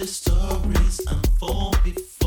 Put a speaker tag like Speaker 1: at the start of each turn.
Speaker 1: the stories unfold before.